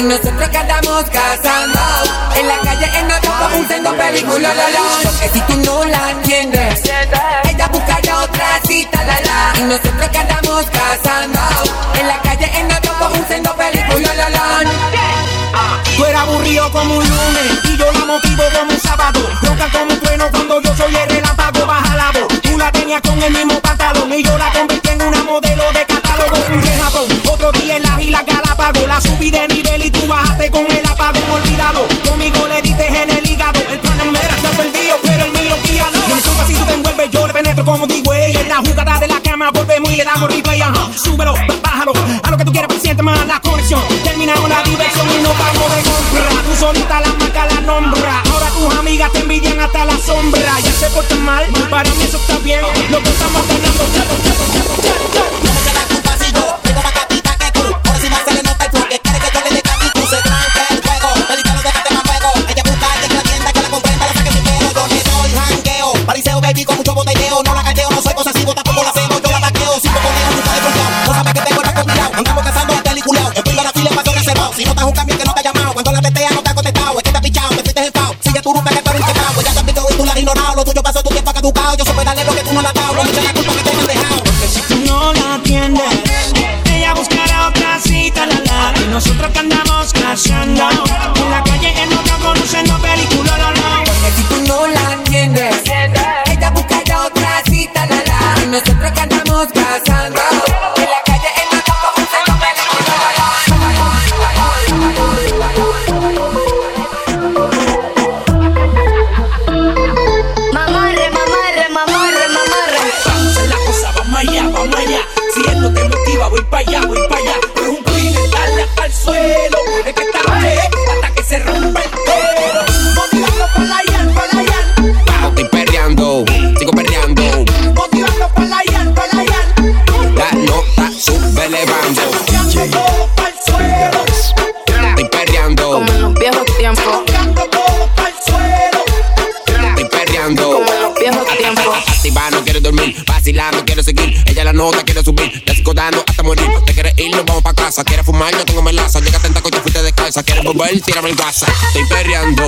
Y nosotros que andamos cazando. En la calle, en el campo, buscando películas, la la. Porque si tú no la entiendes Ella busca ya otra cita, la Y nosotros que andamos cazando. En la calle, en el campo, buscando películas, la. Ah, tú eres aburrido como un lunes y yo la motivo como un sábado. Roca como un trueno cuando yo soy el relámpago baja la voz. Tú la tenías con el mismo pantalón y yo la convertí en una modelo de catálogo. Un Japón, otro día en las islas Galápagos. La subí de nivel y tú bajaste con el apagón. Olvídalo, conmigo le diste en el hígado. El Panamera está perdido, pero el mío guía no. me suba si tú te envuelves, yo le penetro como ti, güey. En la jugada de la cama volvemos y le damos replay. Ajá, súbelo, bájalo, a lo que tú quieras, paciente más la mal, para mí eso está bien. Lo que estamos ganando, casa. Quieres fumar, no tengo melaza. Llega tentaco y te fuiste de casa. Quieres volver, tírame el gasa. Estoy perreando,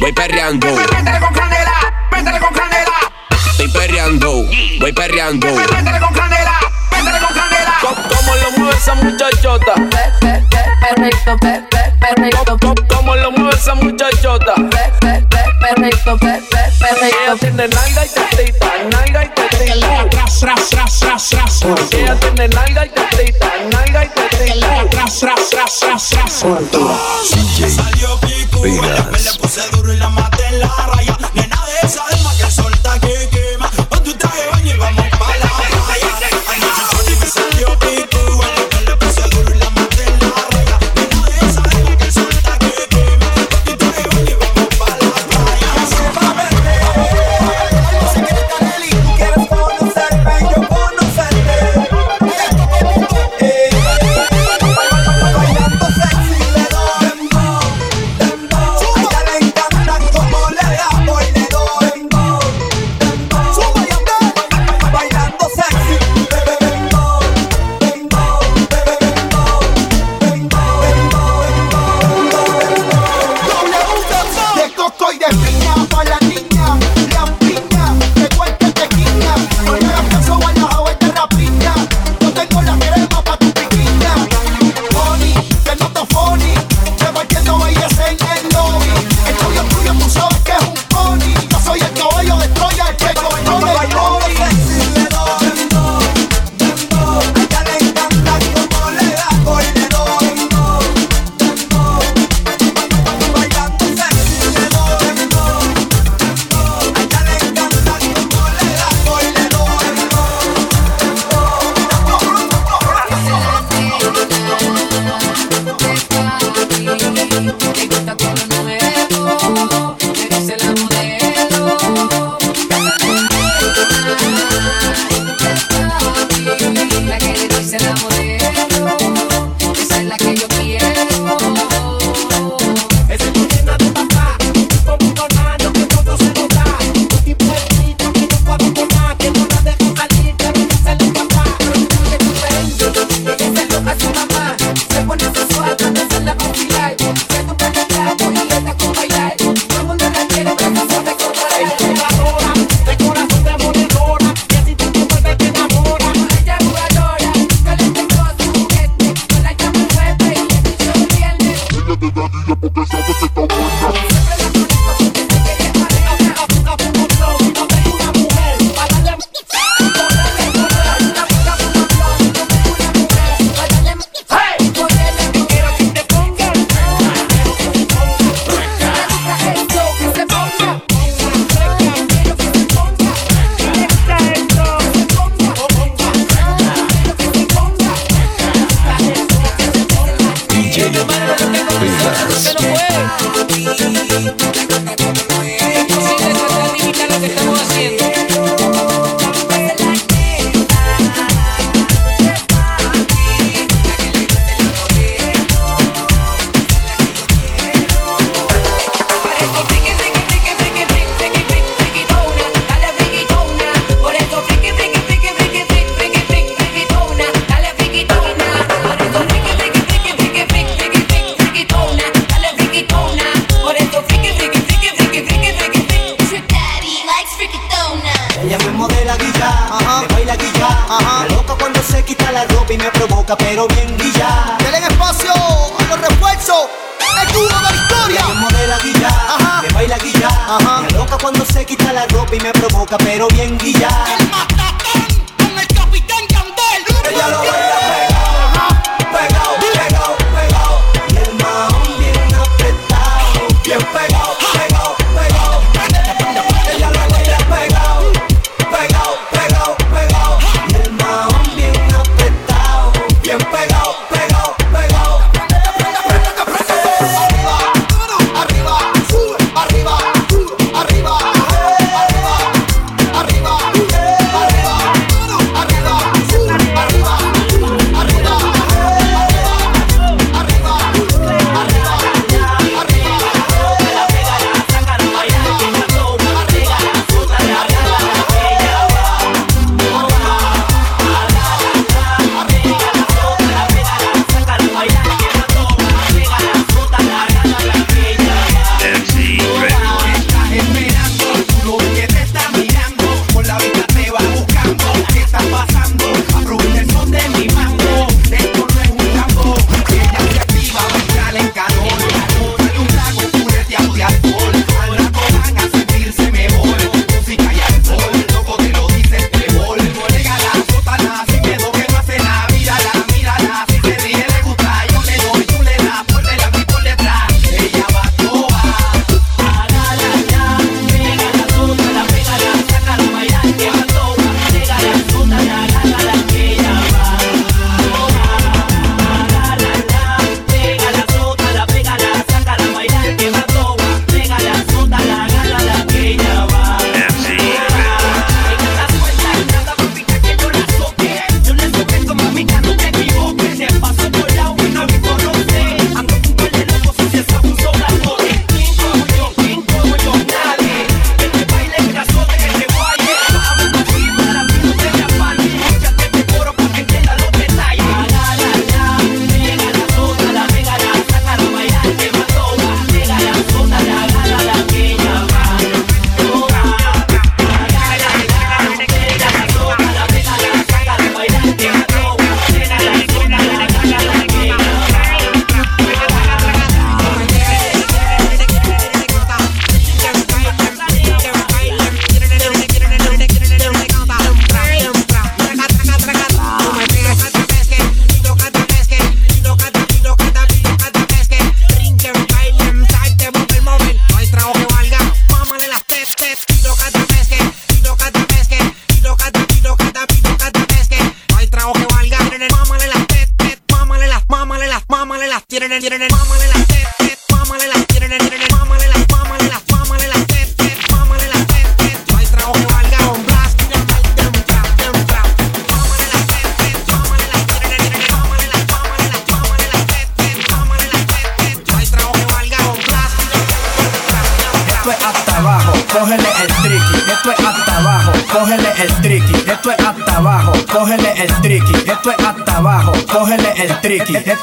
voy perreando. Métele con canela, métele con canela. Estoy perreando, voy perreando. Métele con canela, métele con canela. ¿Cómo lo mueve esa muchachota? Perrito, perrito, perrito. ¿Cómo lo mueve esa muchachota? Perrito, perrito, perrito perrito. tiene nalga y tetita, nalga y tetita. Tras, tras, tras, tras, tras. Ella tiene nalga y tetita, nalga y tetita. Tras, tras, tras, tras, tras. Salió Pico, me la puse duro y la maté en la raya.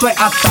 to je a.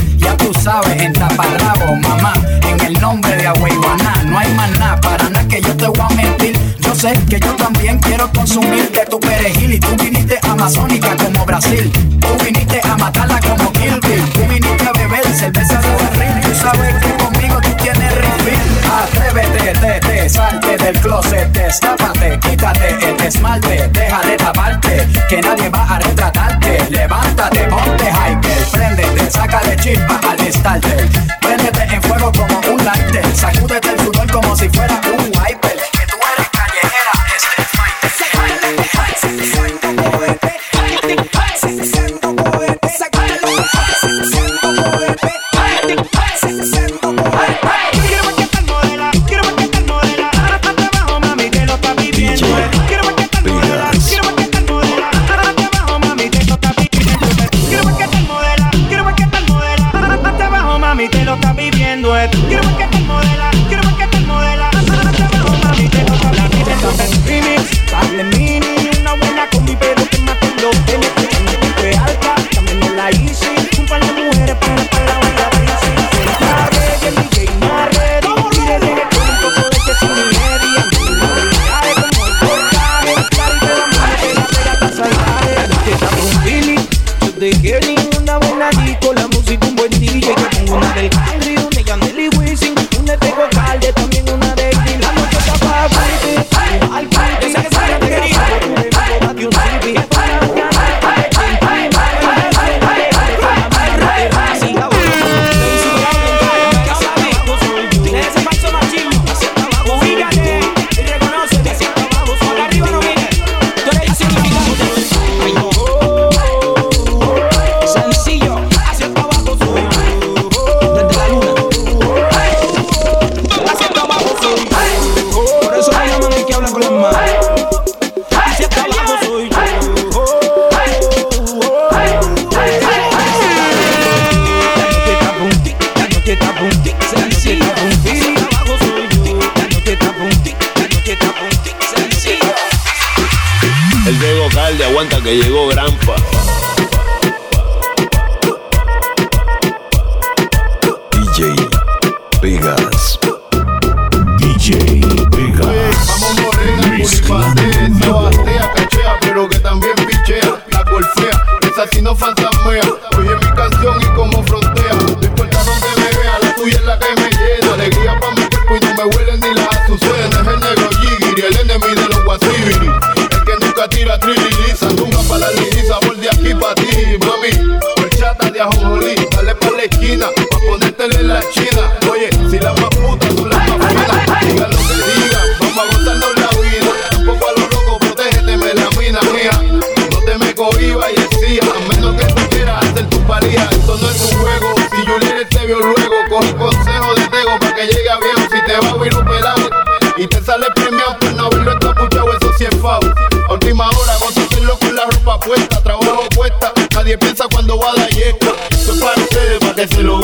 tú sabes, en taparrabo, mamá, en el nombre de Agüeyuaná, no hay más nada, para nada que yo te voy a mentir. Yo sé que yo también quiero consumir de tu perejil y tú viniste amazónica como Brasil, tú viniste a matarla como Kill Bill, tú viniste a beber cerveza de barril, tú sabes que salte del closet, destápate, quítate el esmalte, deja de taparte, que nadie va a retratarte. Levántate, ponte hiker, préndete, sácale chispa al instante. Préndete en fuego como un lighter, sacúdete el sudor como si fuera un sale premiado por no haberlo escuchado, eso sí es foul. A última hora, hacerlo con la ropa puesta, trabajo puesta. Nadie piensa cuando va a dar yesca. Eso para ustedes, para que se lo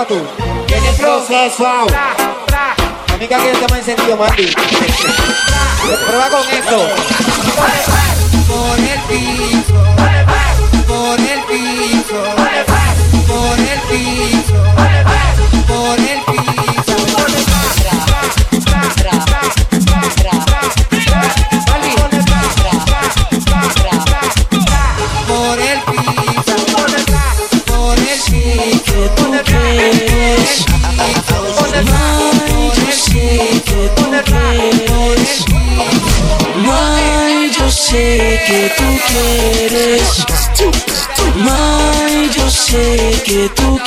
llama tú? Tiene proceso. Amiga que está más encendido, Mandy. Prueba con esto.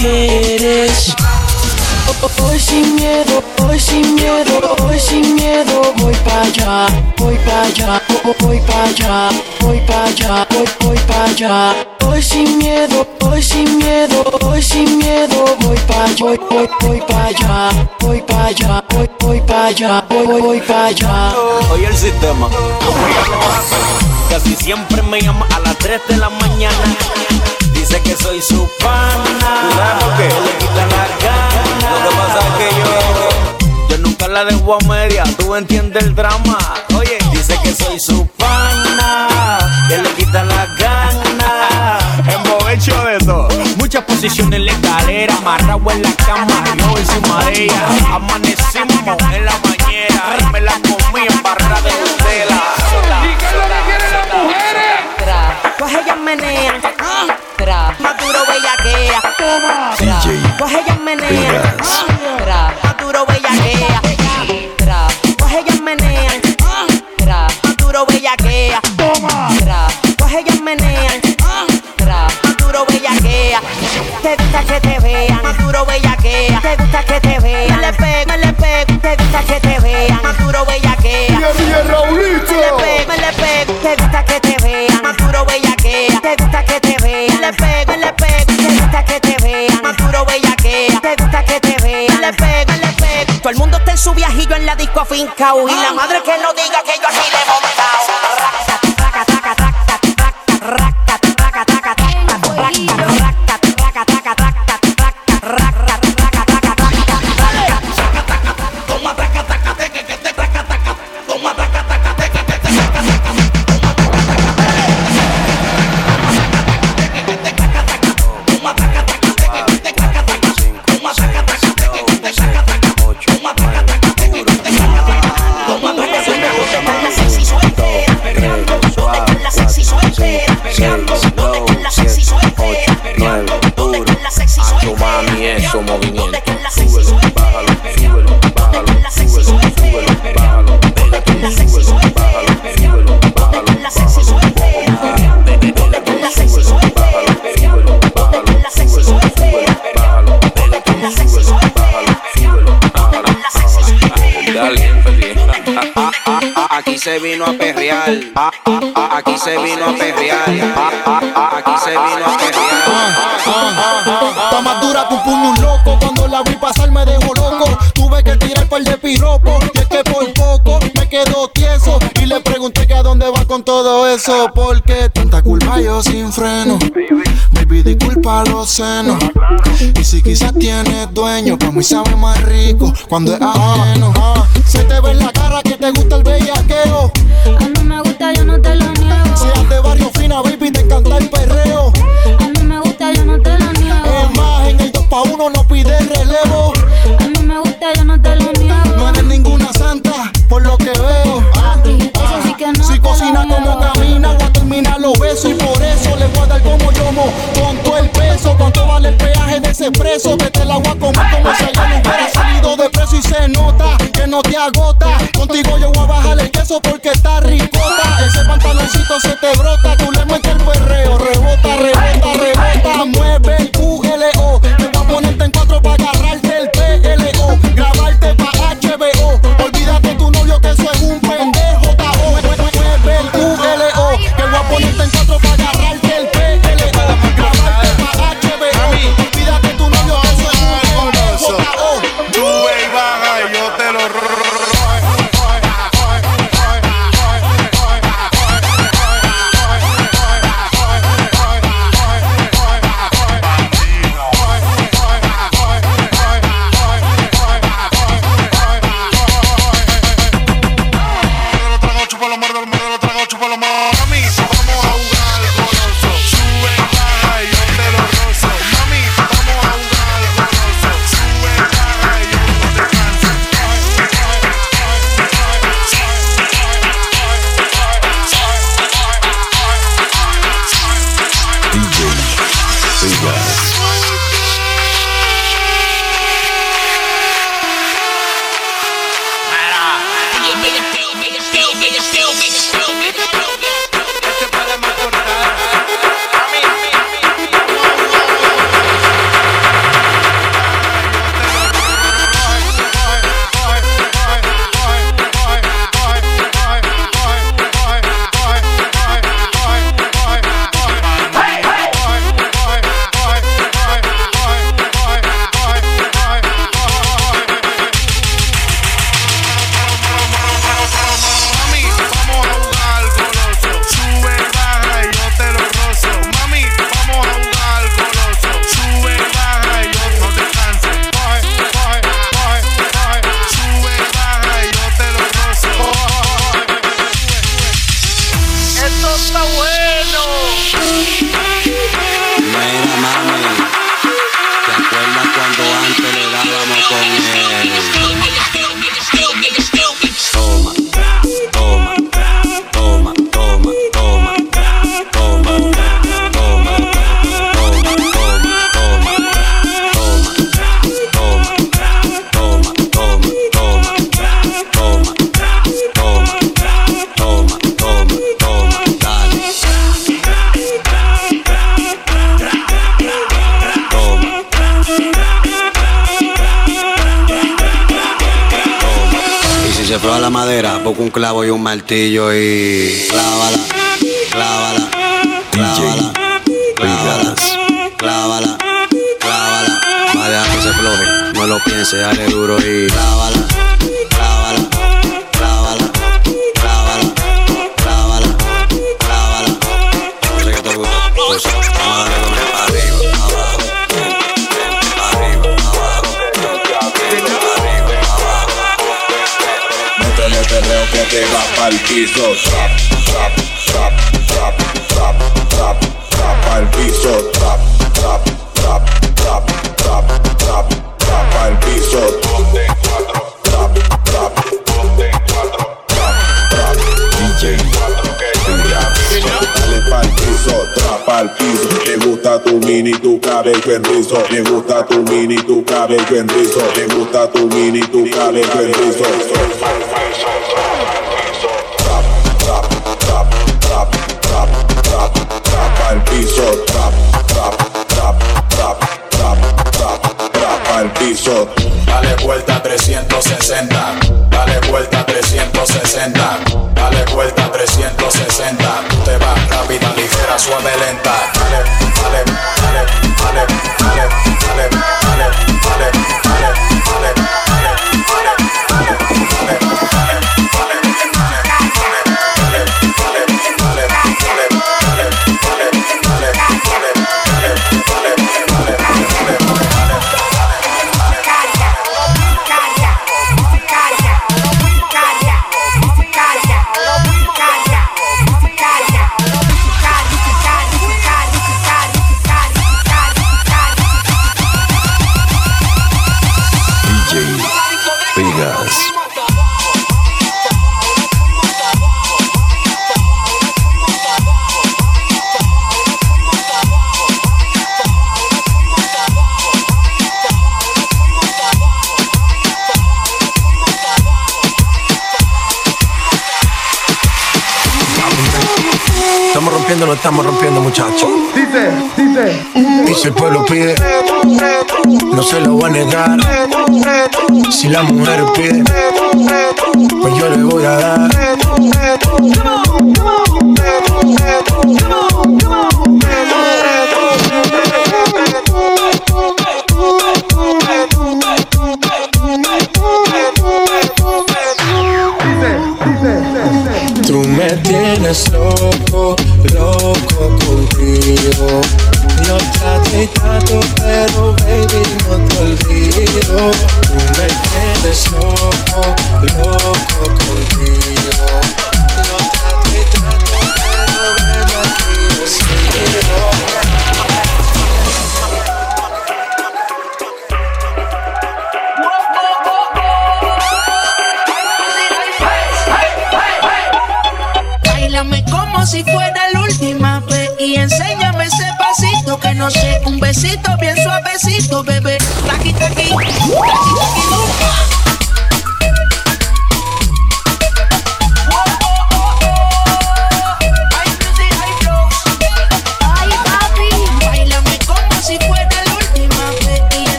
quieres. Hoy sin miedo, hoy sin miedo, hoy sin miedo, voy pa' allá, voy pa' allá, voy pa' allá, voy pa' allá, voy, voy pa' allá voy sin miedo, voy sin miedo, voy sin miedo, voy pa allá, voy, voy, voy pa allá, voy pa allá, voy, voy pa allá, voy, voy, voy pa allá. Oye el sistema. Casi siempre me llama a las 3 de la mañana. Dice que soy su pana. que le quita la gana. Lo que pasa es que yo yo nunca la dejo a media. Tú entiendes el drama. Oye, dice que soy su Presión en la escalera, amarrado en la cama, yo encima de ella. Amanecimos en la bañera me la comí en barra de Nutella. ¿Y qué es lo que quieren las mujeres? Tra, pues ellas menean. Tra, maduro bellaquea. Toma. Tra, pues ellas menean. Todo el mundo está en su viajillo en la disco afincao. Y la madre que no diga que yo así le he montado. beso porque tanta culpa yo sin freno. Baby, disculpa los senos. Y si quizás tienes dueño, pues para mí sabe más rico cuando es ajeno. Se te ve en la cara que te gusta el preso, vete el agua como como si ayer no hubiera salido de preso y se nota que no te agota. Contigo yo voy a bajar el queso porque está ricota. Ese pantaloncito se te brota, tu lengua que el perreo rebota, rebota. un martillo y al piso, trap, trap, trap, trap, trap, trap, trap al piso, trap, trap, trap, trap, trap, trap, trap al piso, donde cuatro, trap, trap, donde cuatro, trap, trap, DJ cuatro que Dale pa'l piso, trap al piso, le gusta tu mini, tu cabello en rizo, le gusta tu mini, tu cabello en rizo, le gusta tu mini, tu cabello en rizo. presenta. Dale vuelta 360. Tú te vas rápida, ligera, suave, lenta. Dale, dale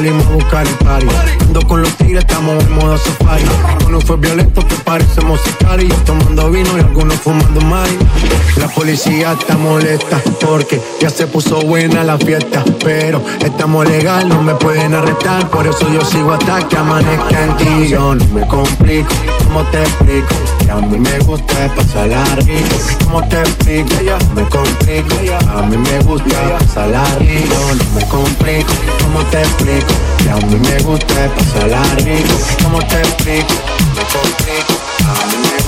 salimos a buscar el party. Ando con los tigres, estamos en modo safari. Uno fue violento que parecemos sicari. Tomando vino y algunos fumando mari. La policía está molesta porque ya se puso buena la fiesta. Pero estamos legal, no me pueden arrestar. Por eso yo sigo hasta que amanezca en ti. Yo no me complico, ¿cómo te explico? a mí me gusta pasarla rico. ¿Cómo te explico? No me complico. A mí me gusta pasarla rico. No me complico. ¿Cómo te explico? Que a mí me gusta pasarla rico. ¿Cómo te explico? Me complico. A mí me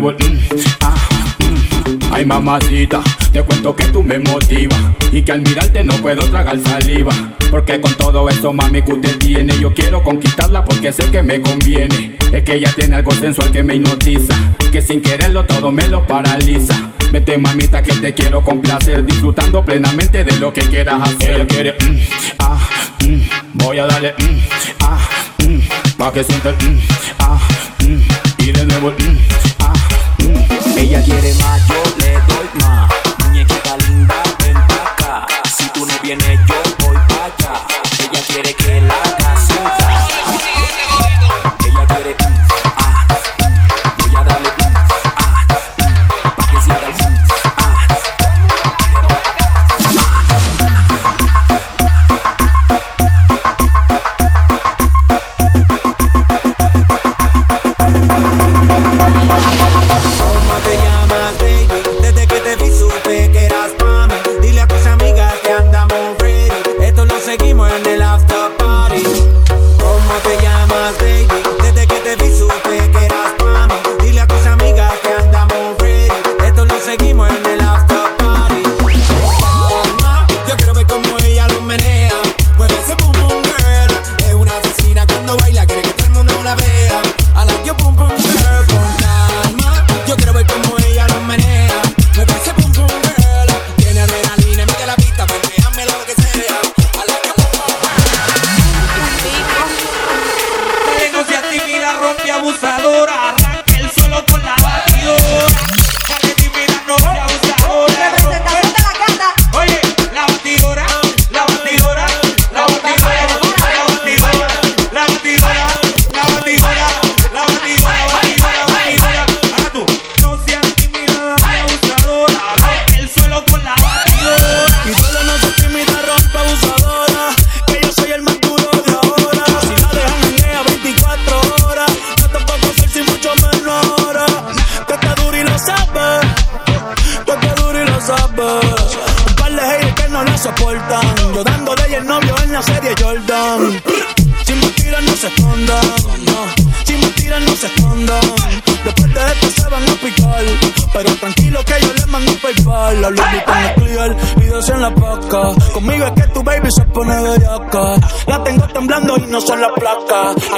muevo. Mm, ah, mm. Ay mamacita, te cuento que tú me motivas y que al mirarte no puedo tragar saliva. Porque con todo esto mami que usted tiene, yo quiero conquistarla porque sé que me conviene. Es que ella tiene algo sensual que me hipnotiza, que sin quererlo todo me lo paraliza. Vete mamita que te quiero complacer Disfrutando plenamente de lo que quieras hacer Ella quiere, mm, ah, mm, voy a darle, mm, ah, mm, pa' que sienta el, mm, ah, mm, y de nuevo, mm, ella quiere más, yo loca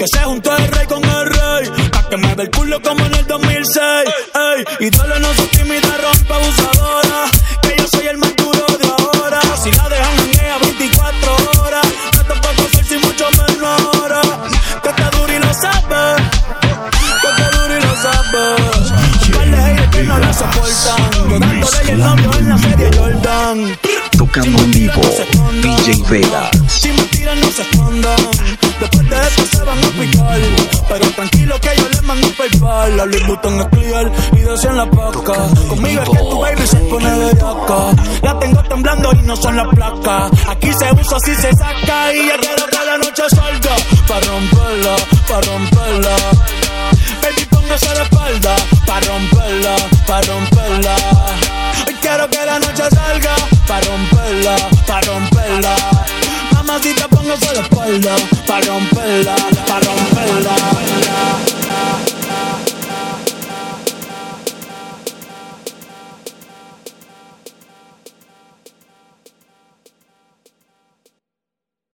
Que se juntó el rey con el rey. Pa' que me ve el culo como en el 2006. Ey, y todo no soy tímida, rompe abusadora. Que yo soy el más duro de ahora. Si la dejan en ella 24 horas. No te puedo si mucho menos ahora. Que está duro y lo sabes. Que está duro y lo sabes. Un par de no la soportan. Yo dándole el novio en la serie Jordan. Tocando en vivo, DJ Vega. La Louis Vuitton es clear y decían la paca. Conmigo es que tu baby se pone de. La tengo temblando y no son las placas. Aquí se usa, así se saca. Y ya quiero que la noche salga. Pa' romperla, pa' romperla. Baby, póngase la espalda. Pa' romperla, pa' romperla. Hoy quiero que la noche salga. Pa' romperla, pa' romperla. Mamacita, póngase la espalda. Pa' romperla, pa'